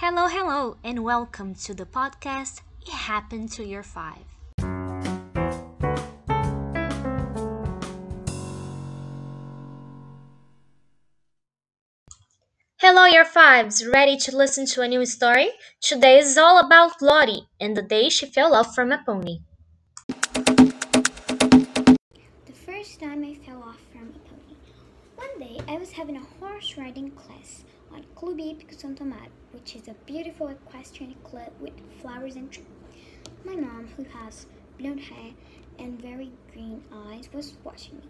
Hello, hello, and welcome to the podcast It Happened to Y5. Hello, Y5s! Ready to listen to a new story? Today is all about Lottie and the day she fell off from a pony. The first time I fell off from a pony. One day I was having a horse riding class on Clube Hípico Santo Amaro, which is a beautiful equestrian club with flowers and trees. My mom, who has blonde hair and very green eyes, was watching me.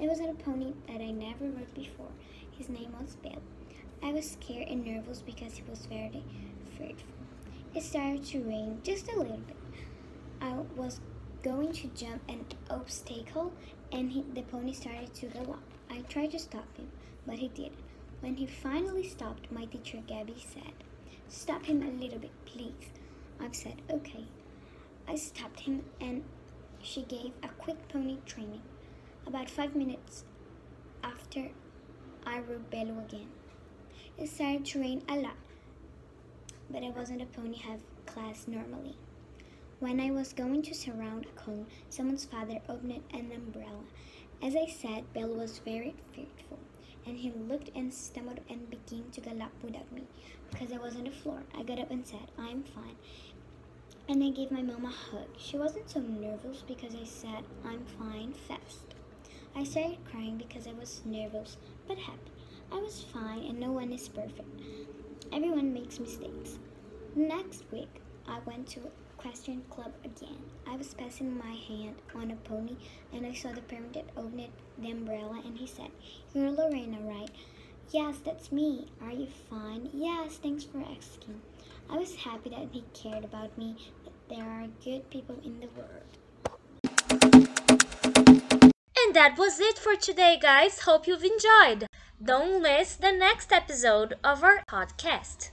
I was on a pony that I never rode before. His name was Bill. I was scared and nervous because he was very fearful. It started to rain just a little bit. I was going to jump an obstacle and he, the pony started to gallop. I tried to stop him, but he didn't. When he finally stopped, my teacher Gabby said, Stop him a little bit, please. I said, Okay. I stopped him and she gave a quick pony training. About five minutes after, I rode Bello again. It started to rain a lot, but I wasn't a pony have class normally. When I was going to surround a cone, someone's father opened an umbrella. As I said, Bill was very fearful, and he looked and stumbled and began to gallop without me because I was on the floor. I got up and said, I'm fine. And I gave my mom a hug. She wasn't so nervous because I said, I'm fine fast. I started crying because I was nervous but happy. I was fine and no one is perfect. Everyone makes mistakes. Next week, I went to Equestrian club again. I was passing my hand on a pony and I saw the parent that opened the umbrella and he said, You're Lorena, right? Yes, that's me. Are you fine? Yes, thanks for asking. I was happy that he cared about me, that there are good people in the world. And that was it for today, guys. Hope you've enjoyed. Don't miss the next episode of our podcast.